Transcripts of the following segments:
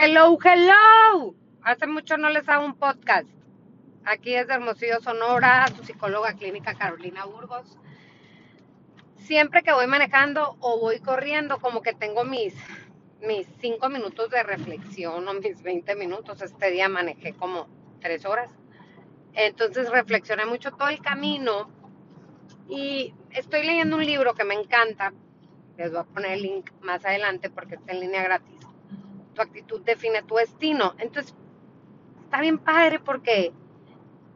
Hello, hello. Hace mucho no les hago un podcast. Aquí es de Hermosillo, Sonora, su psicóloga clínica Carolina Burgos. Siempre que voy manejando o voy corriendo, como que tengo mis, mis cinco minutos de reflexión o mis 20 minutos. Este día manejé como tres horas. Entonces reflexioné mucho todo el camino y estoy leyendo un libro que me encanta. Les voy a poner el link más adelante porque está en línea gratis tu actitud define tu destino. Entonces, está bien padre porque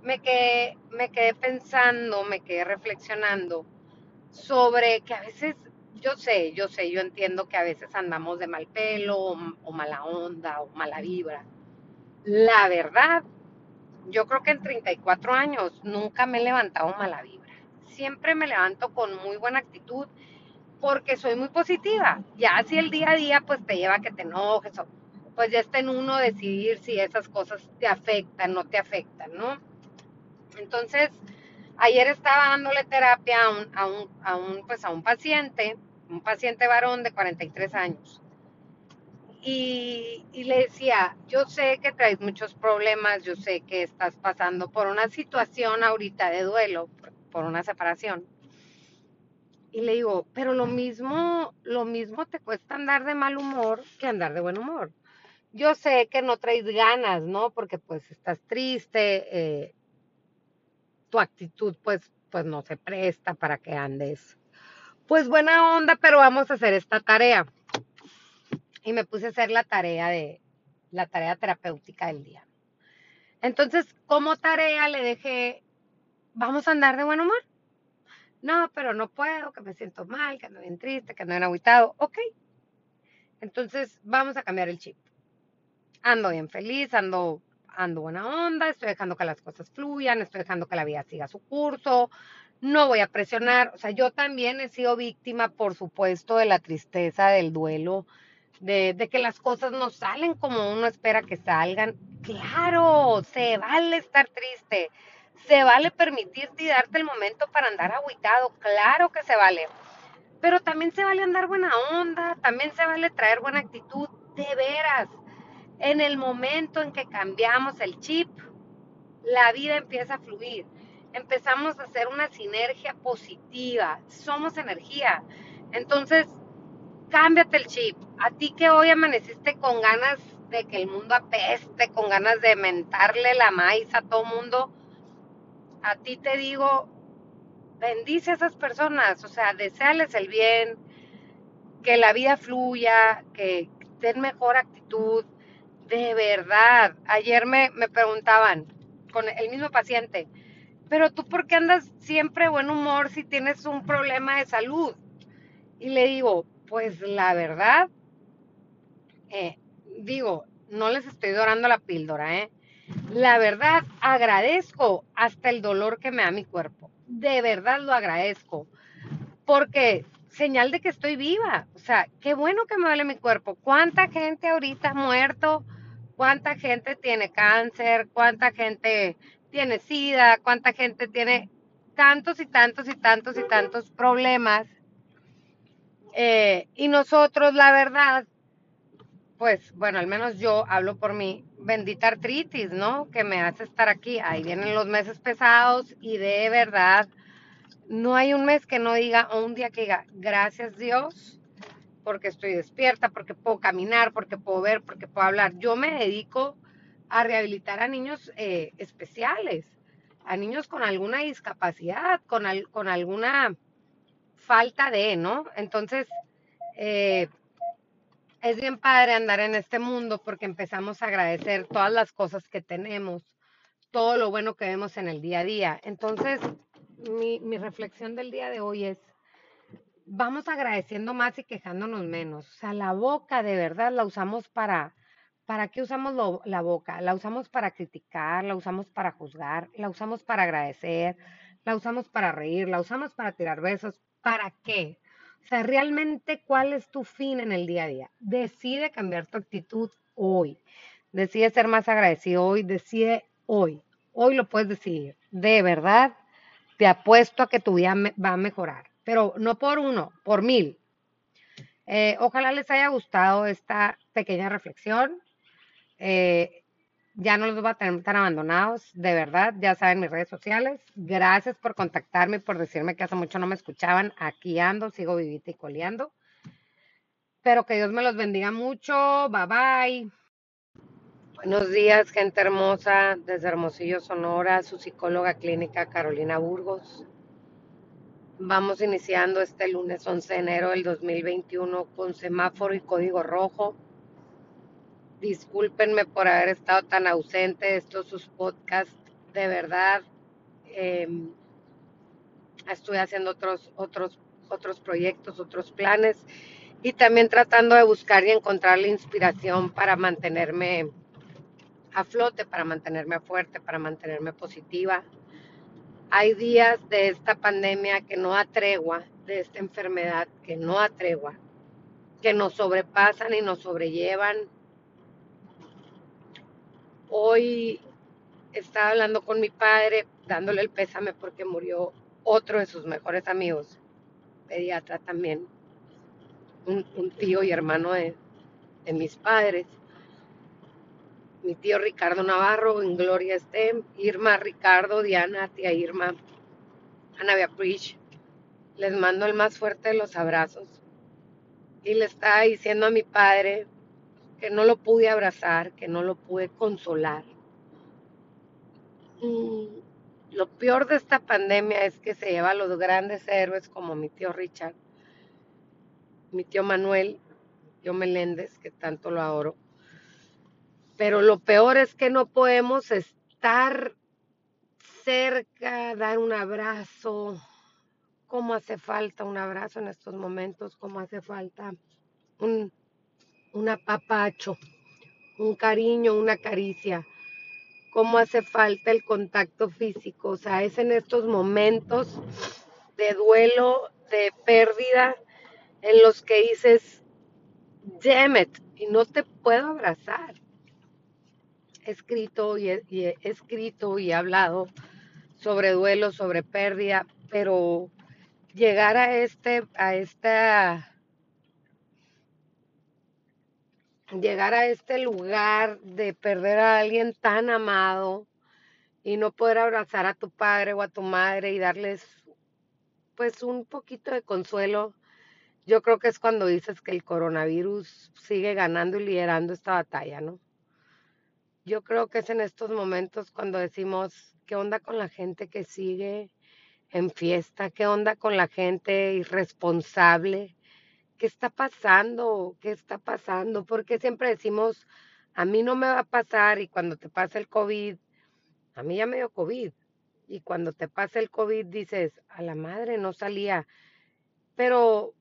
me quedé, me pensando, me quedé reflexionando sobre que a veces, yo sé, yo sé, yo entiendo que a veces andamos de mal pelo o, o mala onda o mala vibra. La verdad, yo creo que en 34 años nunca me he levantado mala vibra. Siempre me levanto con muy buena actitud porque soy muy positiva. Ya si el día a día pues te lleva a que te enojes, pues ya está en uno decidir si esas cosas te afectan, no te afectan, ¿no? Entonces, ayer estaba dándole terapia a un, a un, a un, pues a un paciente, un paciente varón de 43 años. Y, y, le decía, yo sé que traes muchos problemas, yo sé que estás pasando por una situación ahorita de duelo, por una separación. Y le digo, pero lo mismo, lo mismo te cuesta andar de mal humor que andar de buen humor. Yo sé que no traes ganas, ¿no? Porque pues estás triste, eh, tu actitud pues, pues no se presta para que andes. Pues buena onda, pero vamos a hacer esta tarea. Y me puse a hacer la tarea de, la tarea terapéutica del día. Entonces, como tarea le dejé, vamos a andar de buen humor no, pero no puedo, que me siento mal, que ando bien triste, que ando bien aguitado. Ok. Entonces vamos a cambiar el chip. Ando bien feliz, ando, ando buena onda, estoy dejando que las cosas fluyan, estoy dejando que la vida siga su curso, no voy a presionar. O sea, yo también he sido víctima, por supuesto, de la tristeza, del duelo, de, de que las cosas no salen como uno espera que salgan. Claro, se vale estar triste se vale permitirte darte el momento para andar aguitado, claro que se vale. Pero también se vale andar buena onda, también se vale traer buena actitud, de veras. En el momento en que cambiamos el chip, la vida empieza a fluir. Empezamos a hacer una sinergia positiva. Somos energía. Entonces, cámbiate el chip. A ti que hoy amaneciste con ganas de que el mundo apeste, con ganas de mentarle la maíz a todo mundo, a ti te digo, bendice a esas personas, o sea, deseales el bien, que la vida fluya, que den mejor actitud, de verdad. Ayer me, me preguntaban con el mismo paciente, pero tú por qué andas siempre buen humor si tienes un problema de salud? Y le digo, pues la verdad, eh, digo, no les estoy dorando la píldora, ¿eh? La verdad, agradezco hasta el dolor que me da mi cuerpo. De verdad lo agradezco. Porque señal de que estoy viva. O sea, qué bueno que me duele mi cuerpo. ¿Cuánta gente ahorita ha muerto? ¿Cuánta gente tiene cáncer? ¿Cuánta gente tiene sida? ¿Cuánta gente tiene tantos y tantos y tantos y tantos problemas? Eh, y nosotros, la verdad, pues bueno, al menos yo hablo por mí, bendita artritis, ¿no? Que me hace estar aquí. Ahí vienen los meses pesados y de verdad, no hay un mes que no diga o un día que diga, gracias Dios, porque estoy despierta, porque puedo caminar, porque puedo ver, porque puedo hablar. Yo me dedico a rehabilitar a niños eh, especiales, a niños con alguna discapacidad, con, con alguna falta de, ¿no? Entonces, eh, es bien padre andar en este mundo porque empezamos a agradecer todas las cosas que tenemos, todo lo bueno que vemos en el día a día. Entonces, mi, mi reflexión del día de hoy es, vamos agradeciendo más y quejándonos menos. O sea, la boca de verdad la usamos para, ¿para qué usamos la boca? La usamos para criticar, la usamos para juzgar, la usamos para agradecer, la usamos para reír, la usamos para tirar besos. ¿Para qué? O sea, realmente, ¿cuál es tu fin en el día a día? Decide cambiar tu actitud hoy. Decide ser más agradecido hoy. Decide hoy. Hoy lo puedes decidir. De verdad, te apuesto a que tu vida va a mejorar. Pero no por uno, por mil. Eh, ojalá les haya gustado esta pequeña reflexión. Eh, ya no los voy a tener tan abandonados, de verdad, ya saben mis redes sociales. Gracias por contactarme y por decirme que hace mucho no me escuchaban. Aquí ando, sigo vivita y coleando. Pero que Dios me los bendiga mucho. Bye bye. Buenos días, gente hermosa, desde Hermosillo, Sonora, su psicóloga clínica Carolina Burgos. Vamos iniciando este lunes 11 de enero del 2021 con semáforo y código rojo. Discúlpenme por haber estado tan ausente de estos sus podcasts. De verdad, eh, estoy haciendo otros, otros, otros proyectos, otros planes y también tratando de buscar y encontrar la inspiración para mantenerme a flote, para mantenerme fuerte, para mantenerme positiva. Hay días de esta pandemia que no atregua, de esta enfermedad que no atregua, que nos sobrepasan y nos sobrellevan. Hoy estaba hablando con mi padre, dándole el pésame porque murió otro de sus mejores amigos, pediatra también, un, tío y hermano de, mis padres mi tío Ricardo Navarro, en Gloria esté, Irma Ricardo, Diana, tía Irma, Ana Beatriz, les mando el más fuerte de los abrazos. Y le estaba diciendo a mi padre que no lo pude abrazar, que no lo pude consolar. Mm, lo peor de esta pandemia es que se lleva a los grandes héroes como mi tío Richard, mi tío Manuel, tío Meléndez, que tanto lo adoro pero lo peor es que no podemos estar cerca, dar un abrazo. ¿Cómo hace falta un abrazo en estos momentos? ¿Cómo hace falta un, un apapacho, un cariño, una caricia? ¿Cómo hace falta el contacto físico? O sea, es en estos momentos de duelo, de pérdida, en los que dices, damn it, y no te puedo abrazar he escrito y he, y he escrito y he hablado sobre duelo, sobre pérdida, pero llegar a este, a esta, llegar a este lugar de perder a alguien tan amado y no poder abrazar a tu padre o a tu madre y darles pues un poquito de consuelo, yo creo que es cuando dices que el coronavirus sigue ganando y liderando esta batalla, ¿no? Yo creo que es en estos momentos cuando decimos, ¿qué onda con la gente que sigue en fiesta? ¿Qué onda con la gente irresponsable? ¿Qué está pasando? ¿Qué está pasando? Porque siempre decimos, a mí no me va a pasar y cuando te pasa el COVID, a mí ya me dio COVID. Y cuando te pasa el COVID dices, a la madre no salía. Pero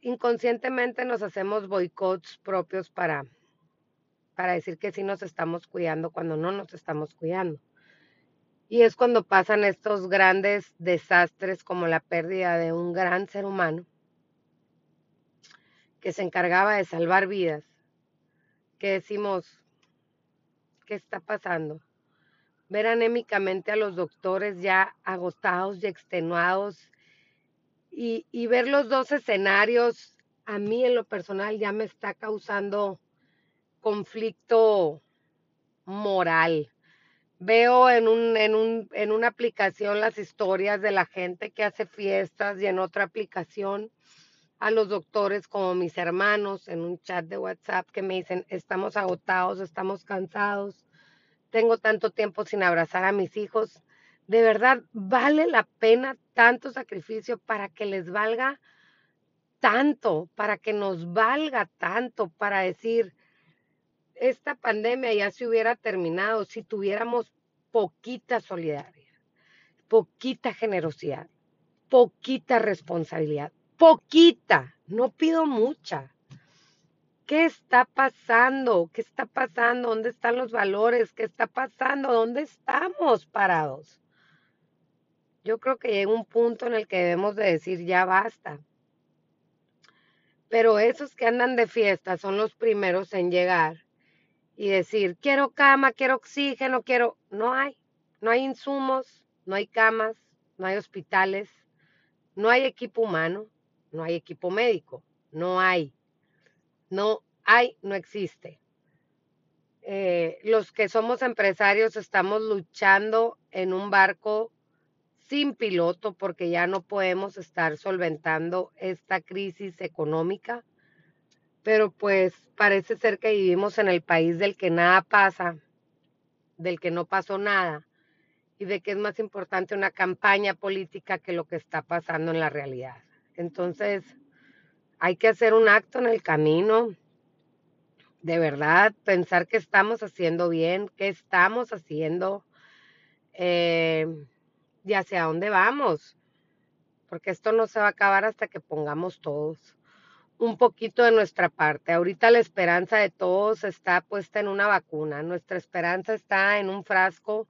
inconscientemente nos hacemos boicots propios para para decir que sí nos estamos cuidando cuando no nos estamos cuidando. Y es cuando pasan estos grandes desastres como la pérdida de un gran ser humano que se encargaba de salvar vidas, que decimos, ¿qué está pasando? Ver anémicamente a los doctores ya agotados y extenuados y, y ver los dos escenarios, a mí en lo personal ya me está causando conflicto moral. Veo en, un, en, un, en una aplicación las historias de la gente que hace fiestas y en otra aplicación a los doctores como mis hermanos en un chat de WhatsApp que me dicen, estamos agotados, estamos cansados, tengo tanto tiempo sin abrazar a mis hijos. De verdad, vale la pena tanto sacrificio para que les valga tanto, para que nos valga tanto, para decir, esta pandemia ya se hubiera terminado si tuviéramos poquita solidaridad, poquita generosidad, poquita responsabilidad, poquita, no pido mucha. ¿Qué está pasando? ¿Qué está pasando? ¿Dónde están los valores? ¿Qué está pasando? ¿Dónde estamos parados? Yo creo que llega un punto en el que debemos de decir ya basta. Pero esos que andan de fiesta son los primeros en llegar y decir, quiero cama, quiero oxígeno, quiero... No hay, no hay insumos, no hay camas, no hay hospitales, no hay equipo humano, no hay equipo médico, no hay, no hay, no existe. Eh, los que somos empresarios estamos luchando en un barco sin piloto porque ya no podemos estar solventando esta crisis económica. Pero pues parece ser que vivimos en el país del que nada pasa, del que no pasó nada y de que es más importante una campaña política que lo que está pasando en la realidad. Entonces, hay que hacer un acto en el camino, de verdad, pensar que estamos haciendo bien, qué estamos haciendo eh, y hacia dónde vamos, porque esto no se va a acabar hasta que pongamos todos un poquito de nuestra parte. Ahorita la esperanza de todos está puesta en una vacuna, nuestra esperanza está en un frasco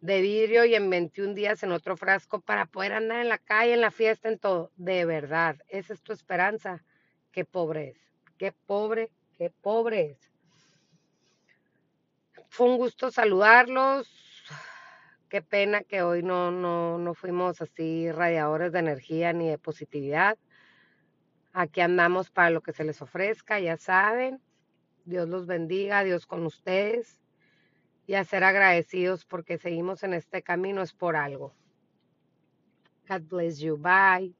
de vidrio y en 21 días en otro frasco para poder andar en la calle, en la fiesta, en todo. De verdad, esa es tu esperanza. Qué pobre es, qué pobre, qué pobre es. Fue un gusto saludarlos. Qué pena que hoy no, no, no fuimos así radiadores de energía ni de positividad. Aquí andamos para lo que se les ofrezca, ya saben. Dios los bendiga, Dios con ustedes y a ser agradecidos porque seguimos en este camino es por algo. God bless you. Bye.